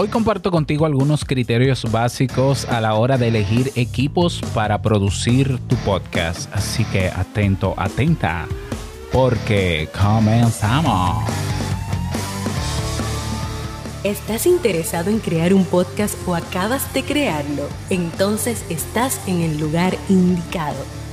Hoy comparto contigo algunos criterios básicos a la hora de elegir equipos para producir tu podcast. Así que atento, atenta, porque comenzamos. ¿Estás interesado en crear un podcast o acabas de crearlo? Entonces estás en el lugar indicado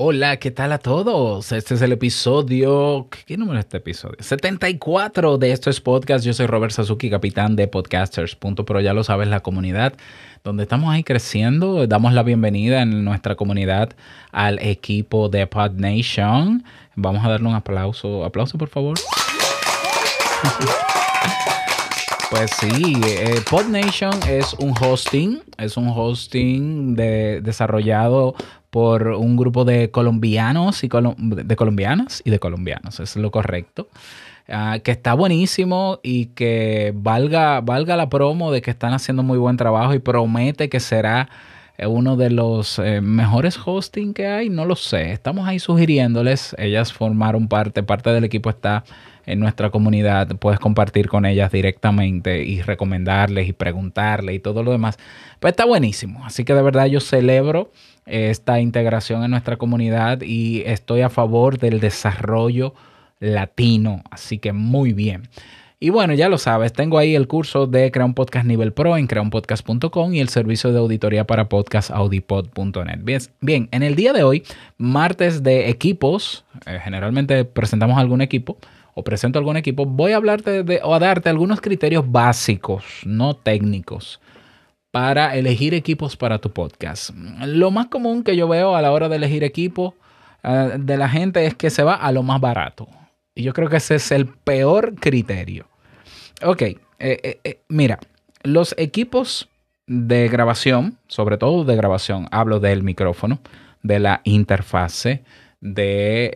Hola, ¿qué tal a todos? Este es el episodio. ¿Qué número es este episodio? 74 de Esto es Podcast. Yo soy Robert Sasuki, capitán de Podcasters.pro. Ya lo sabes, la comunidad donde estamos ahí creciendo. Damos la bienvenida en nuestra comunidad al equipo de Pod Nation. Vamos a darle un aplauso. Aplauso, por favor. Pues sí, eh, PodNation es un hosting, es un hosting de, desarrollado por un grupo de colombianos y de colombianas y de colombianos, es lo correcto. Ah, que está buenísimo y que valga, valga la promo de que están haciendo muy buen trabajo y promete que será eh, uno de los eh, mejores hosting que hay, no lo sé. Estamos ahí sugiriéndoles, ellas formaron parte, parte del equipo está en nuestra comunidad, puedes compartir con ellas directamente y recomendarles y preguntarles y todo lo demás. Pues está buenísimo. Así que de verdad yo celebro esta integración en nuestra comunidad y estoy a favor del desarrollo latino. Así que muy bien. Y bueno, ya lo sabes, tengo ahí el curso de Crear un Podcast Nivel Pro en creaunpodcast.com y el servicio de auditoría para podcast audipod.net. Bien, bien, en el día de hoy, martes de equipos, eh, generalmente presentamos algún equipo o presento algún equipo, voy a hablarte de, o a darte algunos criterios básicos, no técnicos, para elegir equipos para tu podcast. Lo más común que yo veo a la hora de elegir equipo eh, de la gente es que se va a lo más barato. Y yo creo que ese es el peor criterio. Ok, eh, eh, mira, los equipos de grabación, sobre todo de grabación, hablo del micrófono, de la interfase, de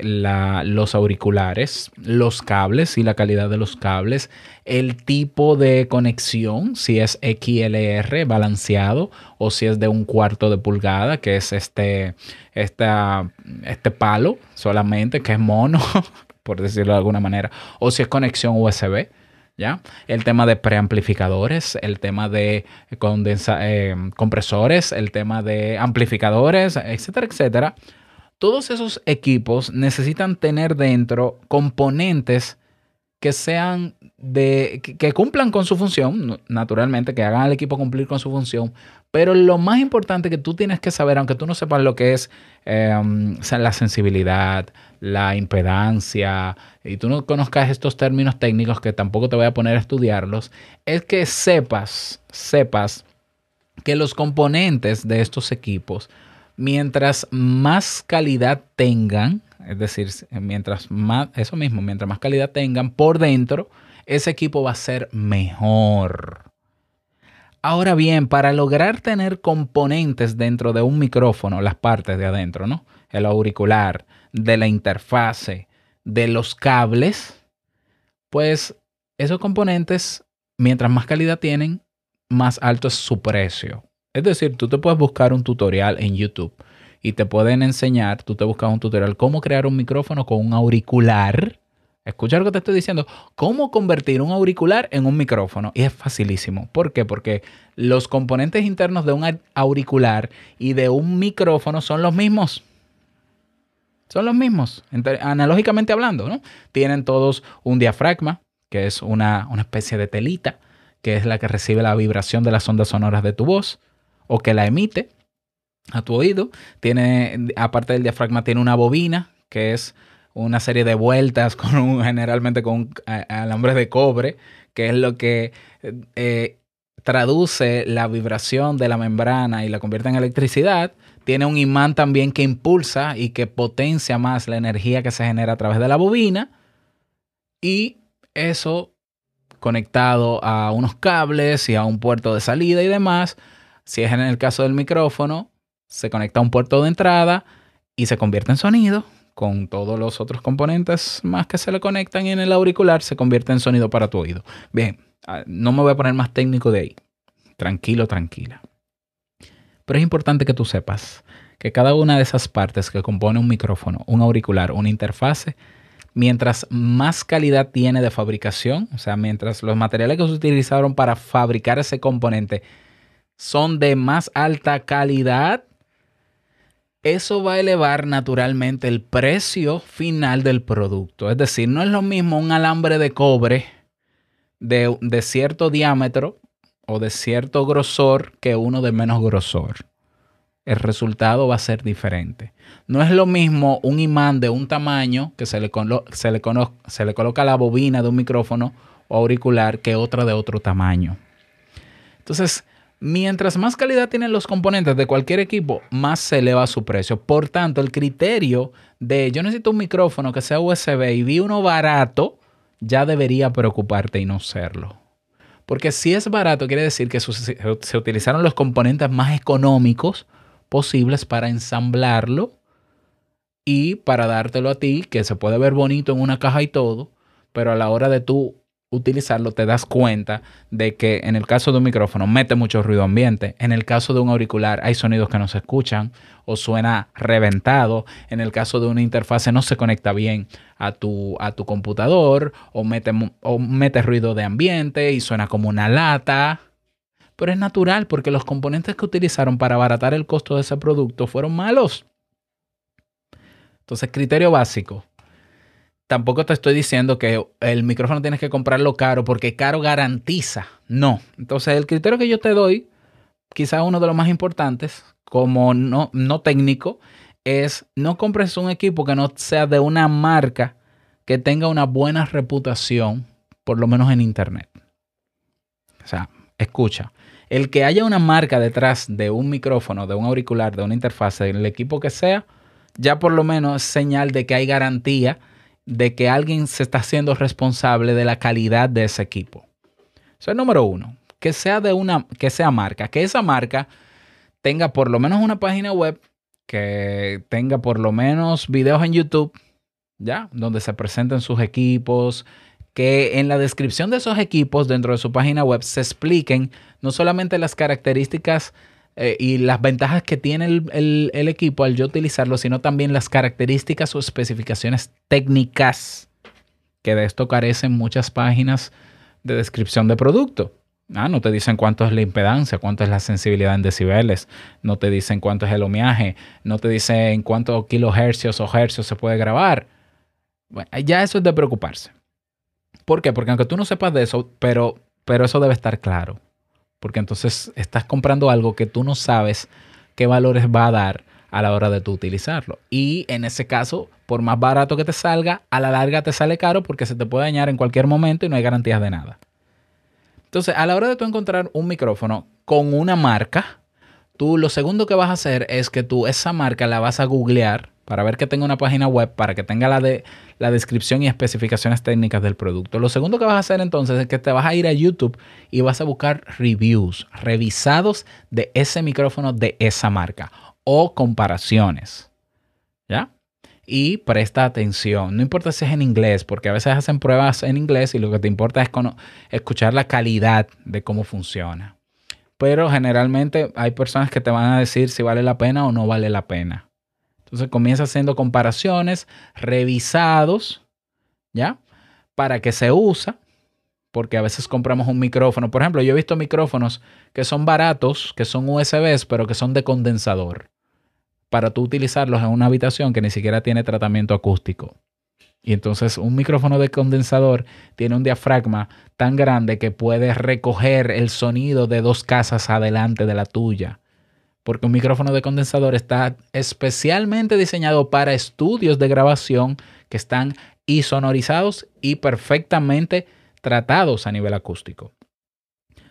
los auriculares, los cables y la calidad de los cables, el tipo de conexión, si es XLR balanceado o si es de un cuarto de pulgada, que es este, este palo solamente, que es mono, por decirlo de alguna manera, o si es conexión USB. ¿Ya? El tema de preamplificadores, el tema de condensa eh, compresores, el tema de amplificadores, etcétera, etcétera todos esos equipos necesitan tener dentro componentes que sean de que, cumplan con su función, naturalmente, que hagan al equipo cumplir con su función. Pero lo más importante que tú tienes que saber, aunque tú no sepas lo que es em, la sensibilidad, la impedancia, y tú no conozcas estos términos técnicos que tampoco te voy a poner a estudiarlos, es que sepas, sepas que los componentes de estos equipos mientras más calidad tengan, es decir, mientras más, eso mismo, mientras más calidad tengan por dentro, ese equipo va a ser mejor. Ahora bien, para lograr tener componentes dentro de un micrófono, las partes de adentro, ¿no? El auricular, de la interfase, de los cables, pues esos componentes, mientras más calidad tienen, más alto es su precio. Es decir, tú te puedes buscar un tutorial en YouTube y te pueden enseñar, tú te buscas un tutorial, cómo crear un micrófono con un auricular. Escucha lo que te estoy diciendo. Cómo convertir un auricular en un micrófono. Y es facilísimo. ¿Por qué? Porque los componentes internos de un auricular y de un micrófono son los mismos. Son los mismos, analógicamente hablando, ¿no? Tienen todos un diafragma, que es una, una especie de telita, que es la que recibe la vibración de las ondas sonoras de tu voz o que la emite a tu oído. Tiene, aparte del diafragma, tiene una bobina, que es una serie de vueltas generalmente con un alambre de cobre, que es lo que eh, traduce la vibración de la membrana y la convierte en electricidad. Tiene un imán también que impulsa y que potencia más la energía que se genera a través de la bobina. Y eso conectado a unos cables y a un puerto de salida y demás. Si es en el caso del micrófono, se conecta a un puerto de entrada y se convierte en sonido con todos los otros componentes más que se le conectan en el auricular, se convierte en sonido para tu oído. Bien, ah, no me voy a poner más técnico de ahí. Tranquilo, tranquila. Pero es importante que tú sepas que cada una de esas partes que compone un micrófono, un auricular, una interfase, mientras más calidad tiene de fabricación, o sea, mientras los materiales que se utilizaron para fabricar ese componente son de más alta calidad, eso va a elevar naturalmente el precio final del producto. Es decir, no es lo mismo un alambre de cobre de, de cierto diámetro o de cierto grosor que uno de menos grosor. El resultado va a ser diferente. No es lo mismo un imán de un tamaño que se le, se le, se le coloca la bobina de un micrófono o auricular que otra de otro tamaño. Entonces, Mientras más calidad tienen los componentes de cualquier equipo, más se eleva su precio. Por tanto, el criterio de yo necesito un micrófono que sea USB y vi uno barato, ya debería preocuparte y no serlo. Porque si es barato, quiere decir que se utilizaron los componentes más económicos posibles para ensamblarlo y para dártelo a ti, que se puede ver bonito en una caja y todo, pero a la hora de tú utilizarlo, te das cuenta de que en el caso de un micrófono mete mucho ruido ambiente, en el caso de un auricular hay sonidos que no se escuchan o suena reventado, en el caso de una interfase no se conecta bien a tu, a tu computador o mete, o mete ruido de ambiente y suena como una lata. Pero es natural porque los componentes que utilizaron para abaratar el costo de ese producto fueron malos. Entonces, criterio básico tampoco te estoy diciendo que el micrófono tienes que comprarlo caro porque caro garantiza. No. Entonces, el criterio que yo te doy, quizá uno de los más importantes, como no, no técnico, es no compres un equipo que no sea de una marca que tenga una buena reputación, por lo menos en Internet. O sea, escucha. El que haya una marca detrás de un micrófono, de un auricular, de una interfaz, del equipo que sea, ya por lo menos es señal de que hay garantía de que alguien se está haciendo responsable de la calidad de ese equipo. Eso es número uno. Que sea de una, que sea marca, que esa marca tenga por lo menos una página web, que tenga por lo menos videos en YouTube, ¿ya? Donde se presenten sus equipos, que en la descripción de esos equipos dentro de su página web se expliquen no solamente las características eh, y las ventajas que tiene el, equipo al yo utilizarlo, sino también las características o especificaciones técnicas, que de esto carecen muchas páginas de descripción de producto. Ah, no te dicen cuánto es la impedancia, cuánto es la sensibilidad en decibeles, no te dicen cuánto es el homeaje, no te dicen cuántos kilohercios o hercios se puede grabar. Bueno, ya eso es de preocuparse. ¿Por qué? Porque aunque tú no sepas de eso, pero, pero eso debe estar claro porque entonces estás comprando algo que tú no sabes qué valores va a dar a la hora de tú utilizarlo. Y en ese caso, por más barato que te salga, a la larga te sale caro porque se te puede dañar en cualquier momento y no hay garantías de nada. Entonces, a la hora de tú encontrar un micrófono con una marca, tú lo segundo que vas a hacer es que tú esa marca la vas a googlear para ver que tenga una página web, para que tenga la, de, la descripción y especificaciones técnicas del producto. Lo segundo que vas a hacer entonces es que te vas a ir a YouTube y vas a buscar reviews, revisados de ese micrófono de esa marca o comparaciones. ¿Ya? Y presta atención, no importa si es en inglés, porque a veces hacen pruebas en inglés y lo que te importa es escuchar la calidad de cómo funciona. Pero generalmente hay personas que te van a decir si vale la pena o no vale la pena. Entonces comienza haciendo comparaciones, revisados, ¿ya? Para que se usa, porque a veces compramos un micrófono. Por ejemplo, yo he visto micrófonos que son baratos, que son USBs, pero que son de condensador, para tú utilizarlos en una habitación que ni siquiera tiene tratamiento acústico. Y entonces un micrófono de condensador tiene un diafragma tan grande que puede recoger el sonido de dos casas adelante de la tuya porque un micrófono de condensador está especialmente diseñado para estudios de grabación que están isonorizados y perfectamente tratados a nivel acústico.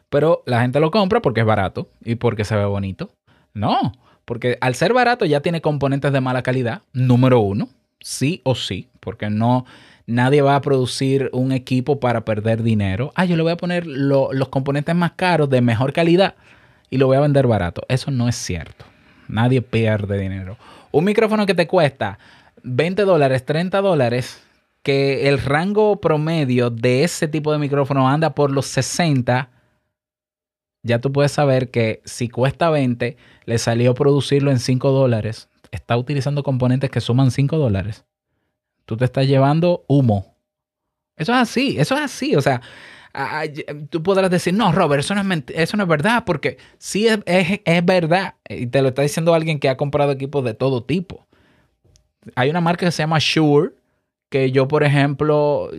Pero la gente lo compra porque es barato y porque se ve bonito. No, porque al ser barato ya tiene componentes de mala calidad, número uno, sí o sí, porque no, Nadie va a producir un equipo para perder dinero. Ah, yo le voy a poner los componentes más caros de mejor calidad y lo voy a vender barato. Eso no es cierto. Nadie pierde dinero. Un micrófono que te cuesta 20 dólares, 30 dólares, que el rango promedio de ese tipo de micrófono anda por los 60, ya tú puedes saber que si cuesta 20, le salió producirlo en 5 dólares. Está utilizando componentes que suman 5 dólares. Tú te estás llevando humo. Eso es así, eso es así. O sea, tú podrás decir, no, Robert, eso no es, eso no es verdad, porque sí es, es, verdad. Y te lo está diciendo alguien que ha comprado equipos de todo tipo. Hay una marca que se llama Shure, que yo, por ejemplo,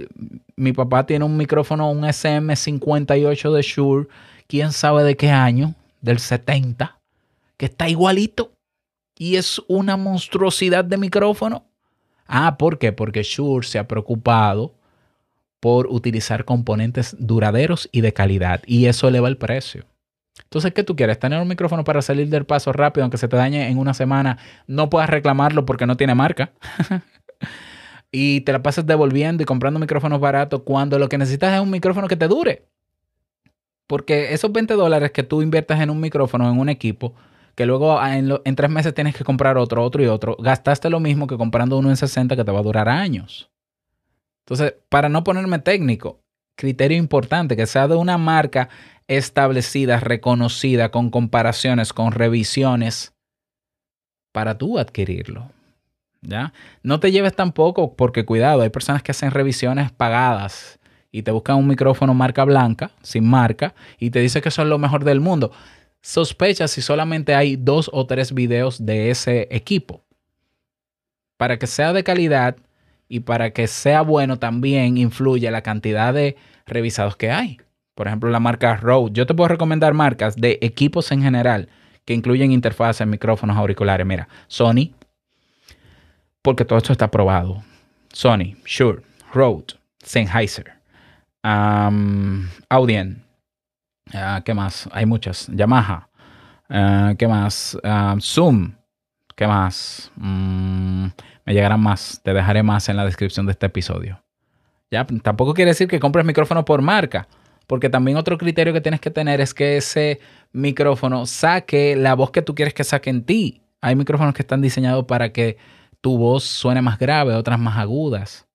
mi papá tiene un micrófono, un SM58 de Shure, quién sabe de qué año, del 70, que está igualito. Y es una monstruosidad de micrófono. Ah, ¿por qué? Porque Shure se ha preocupado por utilizar componentes duraderos y de calidad. Y eso eleva el precio. Entonces, ¿qué tú quieres? ¿Tener un micrófono para salir del paso rápido, aunque se te dañe en una semana? No puedas reclamarlo porque no tiene marca. y te la pasas devolviendo y comprando micrófonos baratos cuando lo que necesitas es un micrófono que te dure. Porque esos 20 dólares que tú inviertas en un micrófono, en un equipo, que luego en, en, tres meses tienes que comprar otro, otro y otro, gastaste lo mismo que comprando uno en 60 que te va a durar años. Entonces, para no ponerme técnico, criterio importante, que sea de una marca establecida, reconocida, con comparaciones, con revisiones, para tú adquirirlo. ¿Ya? No te lleves tampoco, porque cuidado, hay personas que hacen revisiones pagadas y te buscan un micrófono marca blanca, sin marca, y te dice que eso es lo mejor del mundo. Sospecha si solamente hay dos o tres videos de ese equipo. Para que sea de calidad, y para que sea bueno también influye la cantidad de revisados que hay. Por ejemplo, la marca Rode. Yo te puedo recomendar marcas de equipos en general que incluyen interfaces, micrófonos, auriculares. Mira, Sony, porque todo esto está probado. Sony, Shure, Rode, Sennheiser, Audien. Ah, ¿Qué más? Hay muchas. Yamaha. Ah, ¿Qué más? Zoom. ¿Qué más? Mm, me llegarán más. Te dejaré más en la descripción de este episodio. Ya, tampoco quiere decir que compres micrófono por marca, porque también otro criterio que tienes que tener es que ese micrófono saque la voz que tú quieres que saque en ti. Hay micrófonos que están diseñados para que tu voz suene más grave, otras más agudas.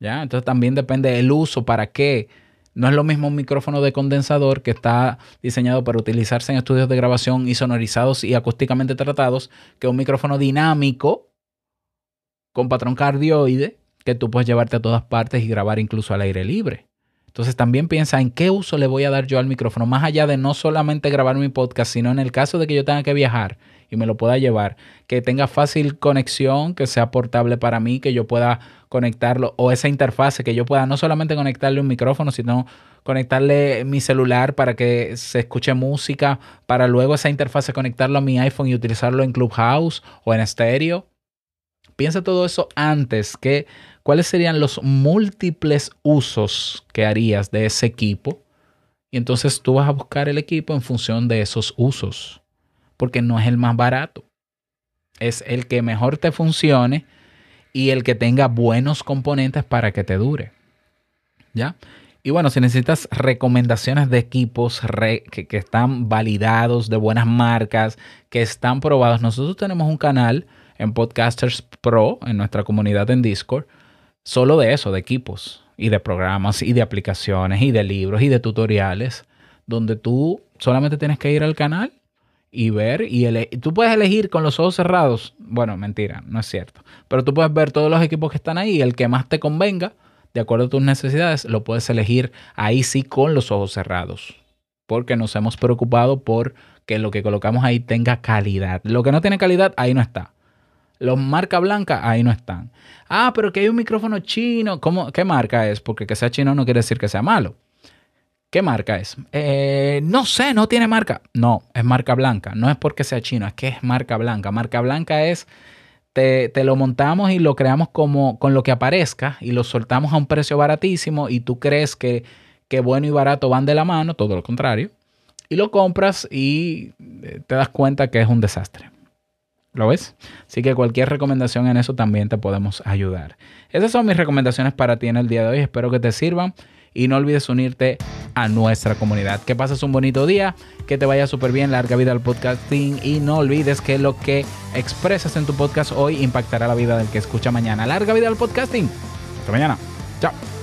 ¿Ya? Entonces también depende del uso, para qué. No es lo mismo un micrófono de condensador que está diseñado para utilizarse en estudios de grabación y sonorizados y acústicamente tratados que un micrófono dinámico con patrón cardioide que tú puedes llevarte a todas partes y grabar incluso al aire libre. Entonces también piensa en qué uso le voy a dar yo al micrófono, más allá de no solamente grabar mi podcast, sino en el caso de que yo tenga que viajar y me lo pueda llevar, que tenga fácil conexión, que sea portable para mí, que yo pueda conectarlo, o esa interfase, que yo pueda no solamente conectarle un micrófono, sino conectarle mi celular para que se escuche música, para luego esa interfase conectarlo a mi iPhone y utilizarlo en Clubhouse o en estéreo. Piensa todo eso antes, que cuáles serían los múltiples usos que harías de ese equipo. Y entonces tú vas a buscar el equipo en función de esos usos, porque no es el más barato. Es el que mejor te funcione y el que tenga buenos componentes para que te dure. ¿Ya? Y bueno, si necesitas recomendaciones de equipos que, que, están validados, de buenas marcas, que están probados, nosotros tenemos un canal en Podcasters Pro, en nuestra comunidad en Discord, solo de eso, de equipos y de programas y de aplicaciones y de libros y de tutoriales, donde tú solamente tienes que ir al canal y ver y tú puedes elegir con los ojos cerrados. Bueno, mentira, no es cierto. Pero tú puedes ver todos los equipos que están ahí, el que más te convenga, de acuerdo a tus necesidades, lo puedes elegir ahí sí con los ojos cerrados. Porque nos hemos preocupado por que lo que colocamos ahí tenga calidad. Lo que no tiene calidad, ahí no está. Los marca blanca, ahí no están. Ah, pero que hay un micrófono chino. ¿Cómo, ¿Qué marca es? Porque que sea chino no quiere decir que sea malo. ¿Qué marca es? Eh, no sé, no tiene marca. No, es marca blanca. No es porque sea chino, es que es marca blanca. Marca blanca es, te, te, lo montamos y lo creamos como con lo que aparezca y lo soltamos a un precio baratísimo y tú crees que, que bueno y barato van de la mano, todo lo contrario. Y lo compras y eh, te das cuenta que es un desastre. ¿Lo ves? Así que cualquier recomendación en eso también te podemos ayudar. Esas son mis recomendaciones para ti en el día de hoy. Espero que te sirvan y no olvides unirte a nuestra comunidad. Que pases un bonito día, que te vaya súper bien, larga vida al podcasting y no olvides que lo que expresas en tu podcast hoy impactará la vida del que escucha mañana. Larga vida al podcasting. Hasta mañana. Chao.